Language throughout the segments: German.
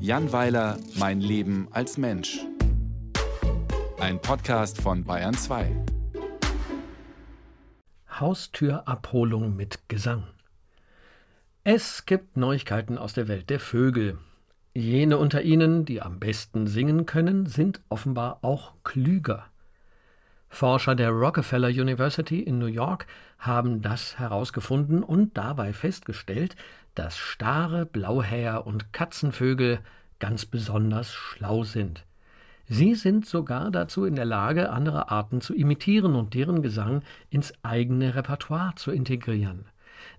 Jan Weiler, Mein Leben als Mensch. Ein Podcast von Bayern 2. Haustürabholung mit Gesang. Es gibt Neuigkeiten aus der Welt der Vögel. Jene unter ihnen, die am besten singen können, sind offenbar auch klüger. Forscher der Rockefeller University in New York haben das herausgefunden und dabei festgestellt, dass starre Blauhäher und Katzenvögel ganz besonders schlau sind. Sie sind sogar dazu in der Lage, andere Arten zu imitieren und deren Gesang ins eigene Repertoire zu integrieren.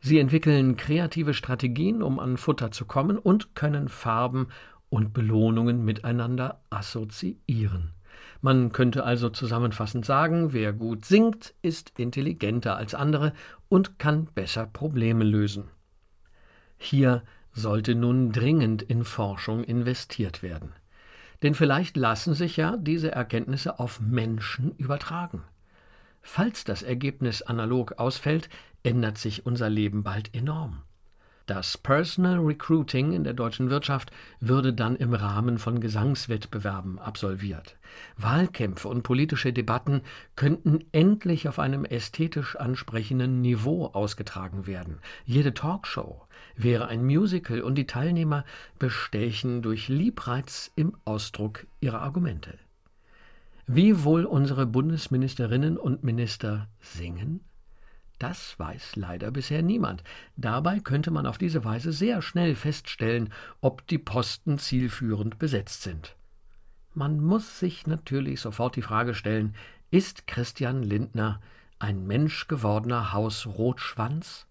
Sie entwickeln kreative Strategien, um an Futter zu kommen und können Farben und Belohnungen miteinander assoziieren. Man könnte also zusammenfassend sagen, wer gut singt, ist intelligenter als andere und kann besser Probleme lösen. Hier sollte nun dringend in Forschung investiert werden. Denn vielleicht lassen sich ja diese Erkenntnisse auf Menschen übertragen. Falls das Ergebnis analog ausfällt, ändert sich unser Leben bald enorm. Das Personal Recruiting in der deutschen Wirtschaft würde dann im Rahmen von Gesangswettbewerben absolviert. Wahlkämpfe und politische Debatten könnten endlich auf einem ästhetisch ansprechenden Niveau ausgetragen werden. Jede Talkshow wäre ein Musical und die Teilnehmer bestechen durch Liebreiz im Ausdruck ihrer Argumente. Wie wohl unsere Bundesministerinnen und Minister singen? Das weiß leider bisher niemand. Dabei könnte man auf diese Weise sehr schnell feststellen, ob die Posten zielführend besetzt sind. Man muss sich natürlich sofort die Frage stellen, ist Christian Lindner ein menschgewordener Hausrotschwanz?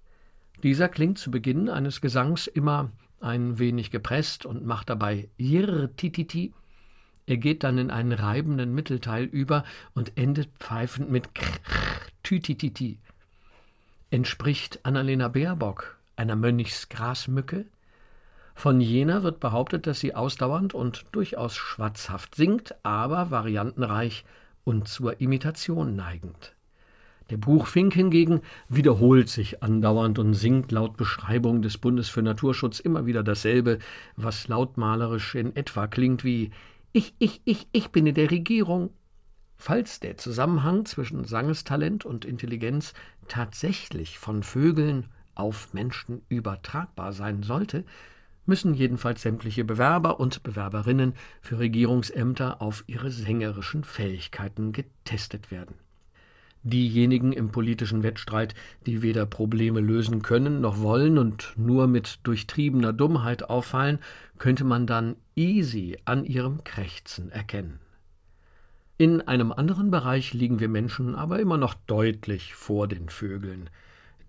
Dieser klingt zu Beginn eines Gesangs immer ein wenig gepresst und macht dabei Jirr-Tititi. Er geht dann in einen reibenden Mittelteil über und endet pfeifend mit Krrr-Tütititi. Entspricht Annalena Baerbock einer Mönchsgrasmücke? Von jener wird behauptet, dass sie ausdauernd und durchaus schwatzhaft singt, aber variantenreich und zur Imitation neigend. Der Buchfink hingegen wiederholt sich andauernd und singt laut Beschreibung des Bundes für Naturschutz immer wieder dasselbe, was lautmalerisch in etwa klingt wie Ich, ich, ich, ich bin in der Regierung, Falls der Zusammenhang zwischen Sangestalent und Intelligenz tatsächlich von Vögeln auf Menschen übertragbar sein sollte, müssen jedenfalls sämtliche Bewerber und Bewerberinnen für Regierungsämter auf ihre sängerischen Fähigkeiten getestet werden. Diejenigen im politischen Wettstreit, die weder Probleme lösen können noch wollen und nur mit durchtriebener Dummheit auffallen, könnte man dann easy an ihrem Krächzen erkennen. In einem anderen Bereich liegen wir Menschen aber immer noch deutlich vor den Vögeln.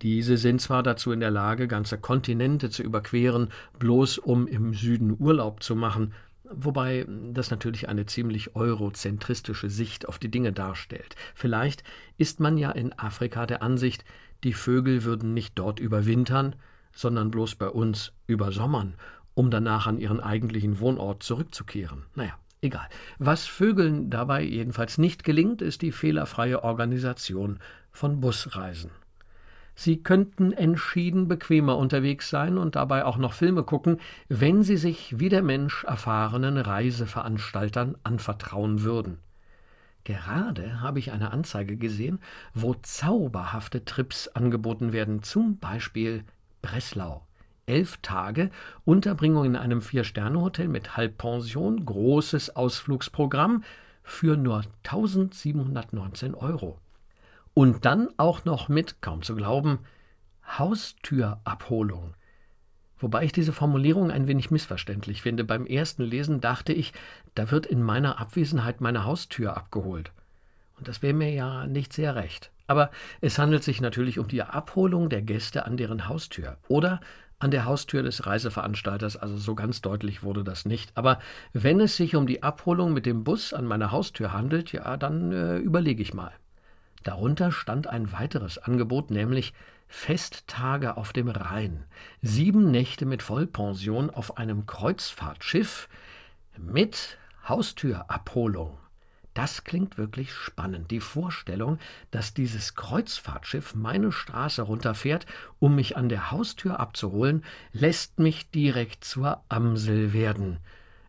Diese sind zwar dazu in der Lage, ganze Kontinente zu überqueren, bloß um im Süden Urlaub zu machen, wobei das natürlich eine ziemlich eurozentristische Sicht auf die Dinge darstellt. Vielleicht ist man ja in Afrika der Ansicht, die Vögel würden nicht dort überwintern, sondern bloß bei uns übersommern, um danach an ihren eigentlichen Wohnort zurückzukehren. Naja, Egal. Was Vögeln dabei jedenfalls nicht gelingt, ist die fehlerfreie Organisation von Busreisen. Sie könnten entschieden bequemer unterwegs sein und dabei auch noch Filme gucken, wenn sie sich wie der Mensch erfahrenen Reiseveranstaltern anvertrauen würden. Gerade habe ich eine Anzeige gesehen, wo zauberhafte Trips angeboten werden, zum Beispiel Breslau elf Tage, Unterbringung in einem Vier-Sterne-Hotel mit Halbpension, großes Ausflugsprogramm für nur 1719 Euro. Und dann auch noch mit, kaum zu glauben, Haustürabholung. Wobei ich diese Formulierung ein wenig missverständlich finde. Beim ersten Lesen dachte ich, da wird in meiner Abwesenheit meine Haustür abgeholt. Und das wäre mir ja nicht sehr recht. Aber es handelt sich natürlich um die Abholung der Gäste an deren Haustür oder an der Haustür des Reiseveranstalters, also so ganz deutlich wurde das nicht. Aber wenn es sich um die Abholung mit dem Bus an meiner Haustür handelt, ja, dann äh, überlege ich mal. Darunter stand ein weiteres Angebot, nämlich Festtage auf dem Rhein. Sieben Nächte mit Vollpension auf einem Kreuzfahrtschiff mit Haustürabholung. Das klingt wirklich spannend. Die Vorstellung, dass dieses Kreuzfahrtschiff meine Straße runterfährt, um mich an der Haustür abzuholen, lässt mich direkt zur Amsel werden.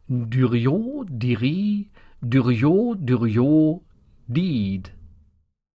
Duriot, Diri, Duriot, Duriot, Died.